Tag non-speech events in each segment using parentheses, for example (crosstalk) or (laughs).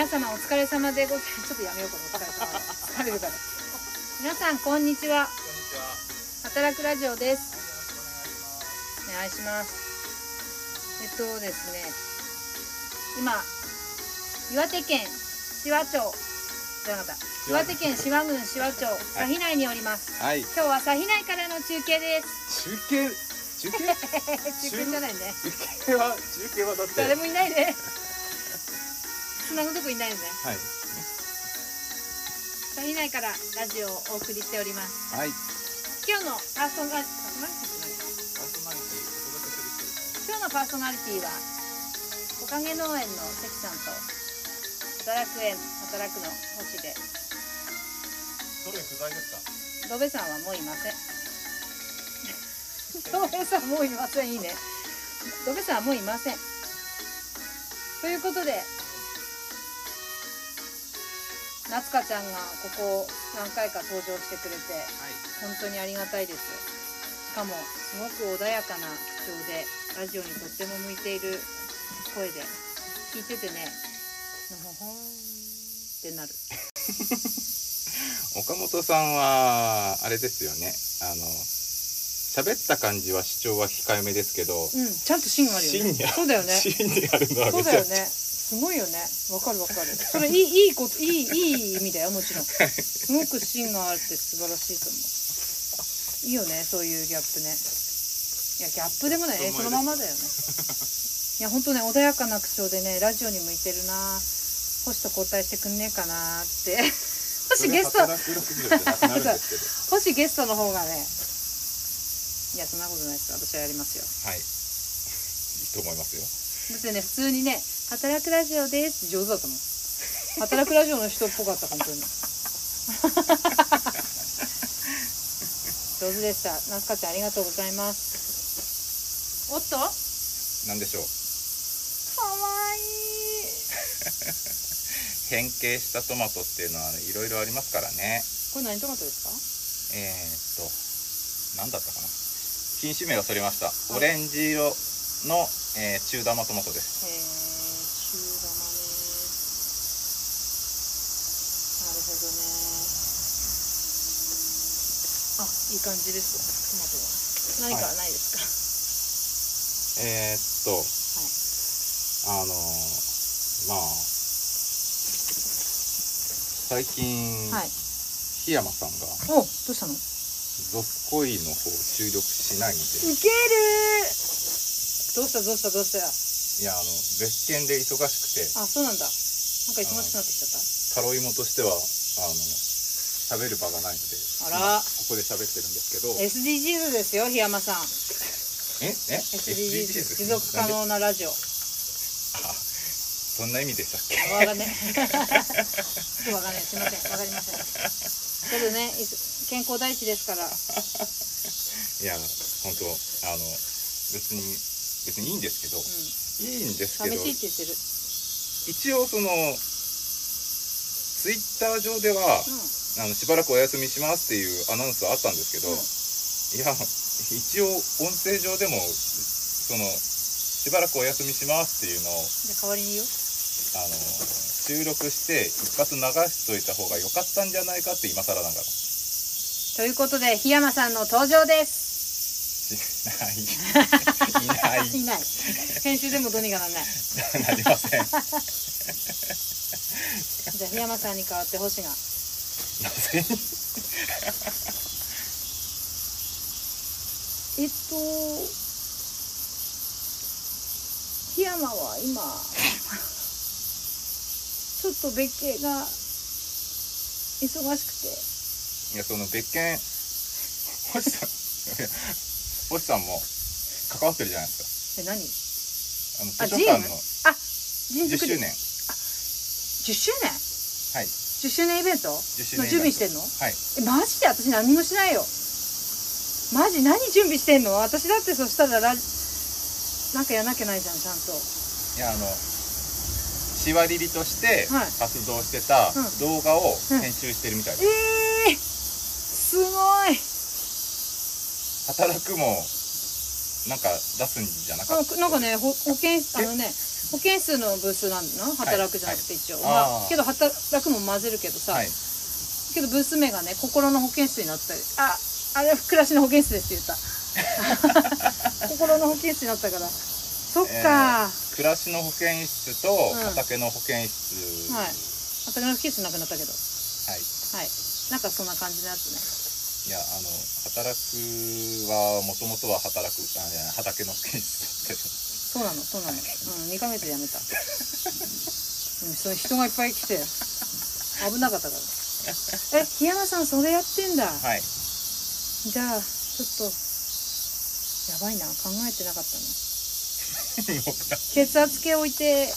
皆様お疲れ様でございます。ちょっとやめようこのお疲れ様で疲れるから皆さんこんにちは。こんにちは。働くラジオです。お願いします。お願いしますえっとですね。今岩手県紫波町。岩手県紫波郡紫波町。佐比内におります、はい。今日は佐比内からの中継です。中継？中継？(laughs) 中継じゃないね。中継は中継はだって。誰もいないねつなぐとこいないよね。はい。佐比内からラジオをお送りしております。はい。今日のパーソナリティ今日のパーソナリティはおかげ農園の関さんと働く園働くの星で。それ不在ですか？ドベさんはもういません。ドベさんもういません。いいね。ドベさんはもういません。ということで夏香ちゃんがここ何回か登場してくれてはい。本当にありがたいですしかもすごく穏やかな口調でラジオにとっても向いている声で聞いててねのほほんってなる (laughs) 岡本さんはあれですよね。あの喋った感じは主張は控えめですけど、うんちゃんと芯があるよね。芯にそうだよね。芯にあるのはめちゃくちゃ。だよねすごいよね。わかるわかる。それいいいいこといいいい意味だよもちろん。すごく芯があるって素晴らしいと思う。いいよねそういうギャップね。いやギャップでもない。ねそのままだよね。いやほんとね穏やかな口調でねラジオに向いてるな。星と交代してくんねえかなって。星ゲスト。(laughs) 星ゲストの方がねいやそんなことないです私はやりますよはい。いいと思いますよ。だってね普通にね「働くラジオです」って上手だったもん働くラジオの人っぽかった本当に上手でしたなすかちゃんありがとうございますおっと？かわなんでしょう。いい (laughs) 変形したトマトっていうのはいろいろありますからね。これ何トマトですか？えー、っと、何だったかな。品種名忘れました。オレンジ色の、えー中玉トマトです。えー、中玉ね。なるほどね。あいい感じです。トマトが何かないですか、えー、っと、あのーまあ、最近、はい。檜山さんが、おどうしたの？ゾスコイの方収録しないんで、ウケる。どうしたどうしたどうした。いや、あの、別件で忙しくて、あそうなんだ。なんか忙しくなってきちゃった？タロイモとしては、あの、喋る場がないので、あら。今ここで喋ってるんですけど、え SDGs ですよ檜山さん。え SDGs 持続可能なラジオ。あそんな意味でしたっけ？わかんねえ (laughs) ちょっとわかんない。すいません。わかりませんけどね。健康第一ですから。(laughs) いや本当あの別に別にいいんですけど、ういいんですんけど寂しいって言ってる。一応そのツイッター上では、あのしばらくお休みしますっていうアナウンスはあったんですけど、うん。いや一応音声上でもそのしばらくお休みしますっていうのをじゃあ代わりに言う？あの収録して一発流しといた方が良かったんじゃないかって今更ながら。ということで檜山さんの登場です。しない。(laughs) いない。いない編集でもどうにかなんない。なりません。なじゃあ檜山さんに代わって星がぜにえっと檜山は今ちょっと別件が忙しくて。いやその別件星さんいや星さんも関わってるじゃないですえ何？かあのあ図書館のあ人10作り。周年。10周年？はい。10周年イベント？10周の年準備してんの？はい。えマジで？私何もしないよ。マジ何準備してんの？私だってそしたらラジなんかやんなきゃないじゃんちゃんと。いやあのしわりりとしてはい。活動してたうん。動画をうん編集してるみたいです、えー、すごい。働くもなんか出すんじゃなかった。あなんかねほ保健あのね保健室のブースなんだな働くじゃなくて一応、まあはいあー。けど働くも混ぜるけどさ、はい。けどブース名がね心の保健室になったりああれ暮らしの保健室ですって言った。(laughs) (laughs) 心の保健室になったからそっか、暮らしの保健室とうん。畑の保健室、はい。畑の保健室なくなったけど。はい。はい。なんかそんな感じのやつね。いやあの働くはもともとは働くあ畑の保健室だったよ。そうなのそうなの。うん2ヶ月で辞めた。(laughs) うんそれ人がいっぱい来て。危なかったから。(laughs) え檜山さんそれやってんだ。はい。じゃあちょっとやばいな。考えてなかったな。僕ら (laughs) 血圧計置いて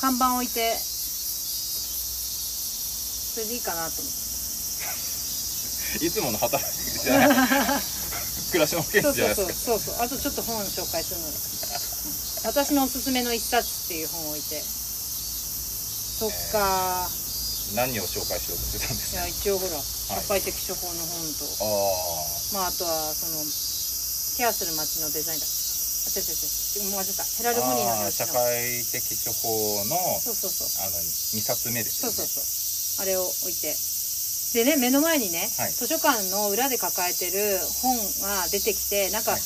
看板置いてそれでいいかなと思って。いつもの働くじゃない。(laughs) 暮らしの保健そう室じゃそうないですか。そうそうそうあとちょっと本紹介するので、うん私のおすすめの一冊っていう本を置いて。そっか、何を紹介しようとしてたんですか？いや一応ほら社会的処方の本と、あまああとはそのケアする街のデザインだ。あ違う違う違う。もう忘れた。ヘラールボニーのあー社会的処方のそうそうそう。あの2冊目ですよね。そうそうそう。あれを置いて。でね目の前にね、はい。図書館の裏で抱えてる本が出てきてなんか、はい。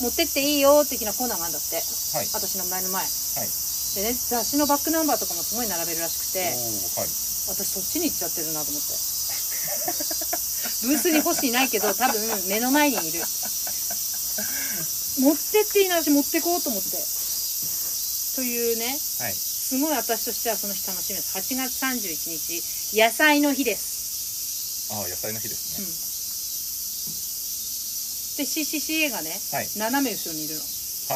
持ってっていいよ的なコーナーがあるんだって。はい。私の前の前。はい。でね雑誌のバックナンバーとかもすごい並べるらしくておーはい。私そっちに行っちゃってるなと思って。ブースに欲しいないけど多分目の前にいる持ってっていいな私持ってこうと思って。というね。はい。すごい私としてはその日楽しみです。8月31日。野菜の日です。ああ野菜の日ですね、で CCCA がねはい。斜め後ろにいるの。は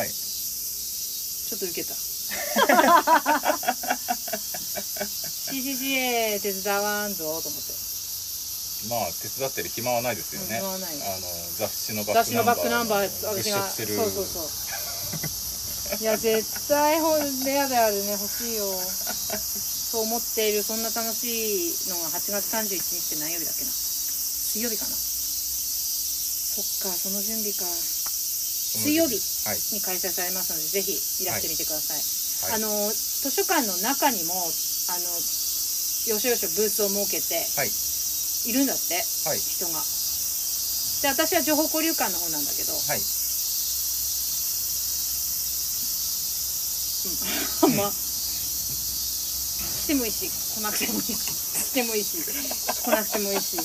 い。ちょっと受けた。(laughs) CCCA 手伝わんぞと思ってまあ手伝ってる暇はないですよね、うん暇はない。あの雑誌のバッックナンバーバー物私が色する。そうそうそう。いや絶対ほレアであるね欲しいよ。そう思っているそんな楽しいのが8月31日って何曜日だっけな？水曜日かな？そっかその準備か。水曜日はい。に開催されますのでぜひいらしてみてください、はい。あの図書館の中にもあのよしよしブースを設けてはいいるんだってはい。人が。で私は情報交流館の方なんだけど、はい。うん、まあ来てもいいし来なくてもいいし。来てもいいし。来なくてもいいし。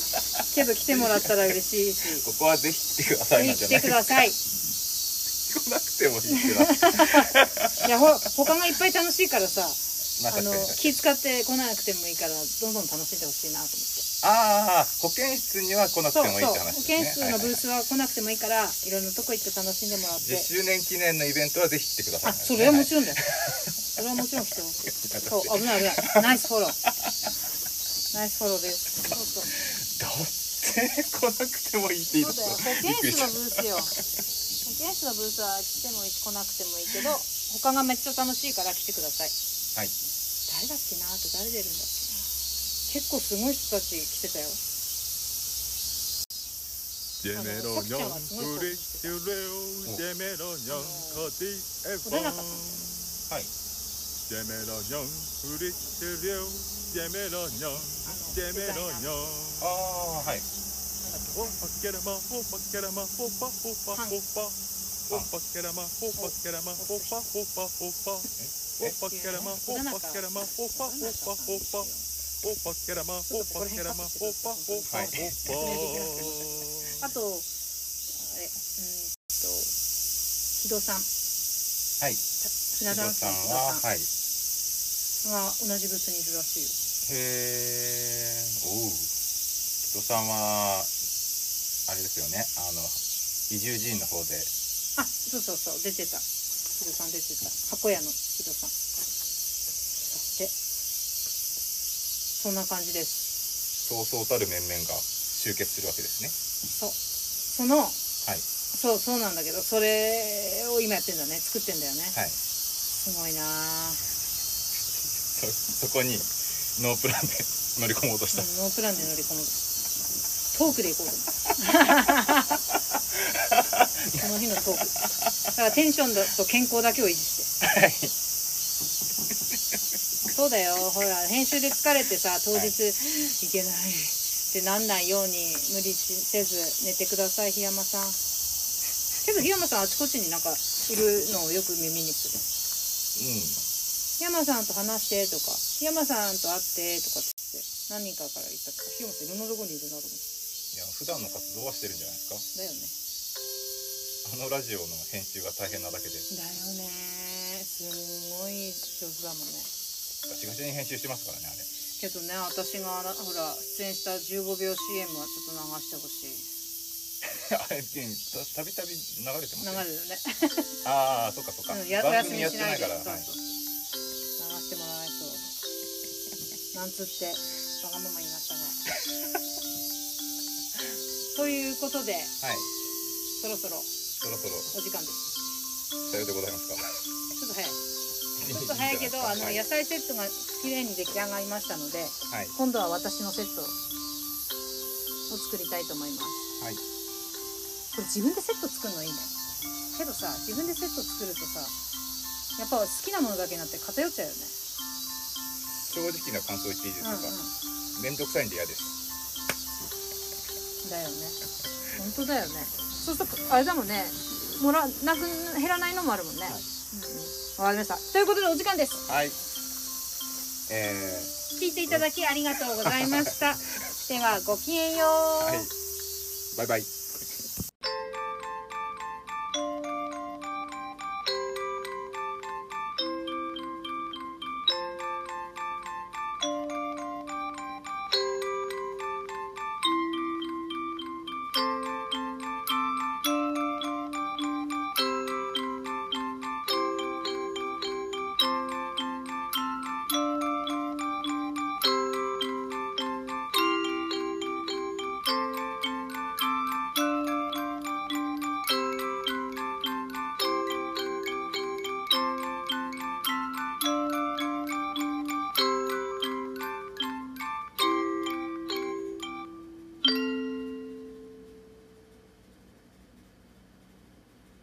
けど来てもらったら嬉しいし。ここはぜひ来てください来てください。(laughs) 来なくてもいいけど。(laughs) いやほ他がいっぱい楽しいからさまああの気使って来なくてもいいからどんどん楽しんでほしいなと思って。ああ保健室には来なくてもいいって話ですね。健室のブーススは来なくてもいいからいろんなとこ行って楽しんでもらって。10周年記念のイベントはぜひ来てくださいあそれはもちろんだよ。それはもちろん来てほしい (laughs) そう危ない危ない。ナイスフォロー。ナイスフォローです。そうそうだって来なくてもいいって言いそうだよ。保健室のブースよ。保健室のブースは来てもいいし来なくてもいいけど他がめっちゃ楽しいから来てくださいはい。誰だっけな？あと誰出るんだっけな？結構すごい人たち来てたよ。ジェメロニョンプリキュレオジェメロニョンコディエフォン。はい。ジェメロニョンプリキュレオジェメロニョンジェメロニョン。ああはい。オパケラマオパケラマオパオパオパオパケラマオパケラマオパオパオパオパケラマオパケラマオパオパオパオパケラマオパケラマオパオパオパあとあれうんと木戸さんはい。さんははい同じブースにいるらしいよ。へえおう。木戸さんはあれですよね。あの移住寺院の方で。あそうそうそう。出てた木戸さん出てた。箱屋の木戸さん。だって。そんな感じです。そうそうたる面々が集結するわけですね。そう。そのはい。そうそうなんだけどそれを今やってんだね。作ってんだよね、はい。すごいなあそ (laughs) そこにノープランで乗り込もうとした、うんノープランで乗り込むトークでいこうと思って (laughs) その日のトーク。だからテンションと健康だけを維持して。はい。そうだよ。ほら編集で疲れてさ当日、い、けない。ってなんないように無理しせず寝てください檜山さん。けど檜山さんあちこちになんかいるのをよく耳にする。檜山さんと話してとか。檜山さんと会ってとかって言って何人かから言ったか。ら檜山さんいろんなとこにいるなと思って。いや普段の活動はしてるんじゃないですか？だよね。あのラジオの編集が大変なだけで。だよね。すんごい上手だもんね。ガチガチに編集してますからねあれ。けどね私がなほら出演した15秒 CM はちょっと流してほしい。(laughs) あれたたびたび流れてます流れるね。(laughs) ああそっかそっか、うんやお番組やってないからはいそう。そう流してもらわないと。なんつってわがまま言いということではい。そろそろそろそろ。お時間です。さようでございますか。ちょっと早い。(laughs) ちょっと早いけどあのはい。野菜セットが綺麗に出来上がりましたのではい。今度は私のセットを作りたいと思います。はい。これ自分でセット作るのいいね。けどさ自分でセット作るとさやっぱ好きなものだけになって偏っちゃうよね。正直な感想言っていいですか、うんうん。くさいんで嫌ですだよね。本当だよね。そうするとあれだもんね。もらなく減らないのもあるもんね、はい。うん。うん、わかりました。ということでお時間です。はい。え聞いていただきありがとうございました。(laughs) ではごきげんよう、ー、はい。バイバイ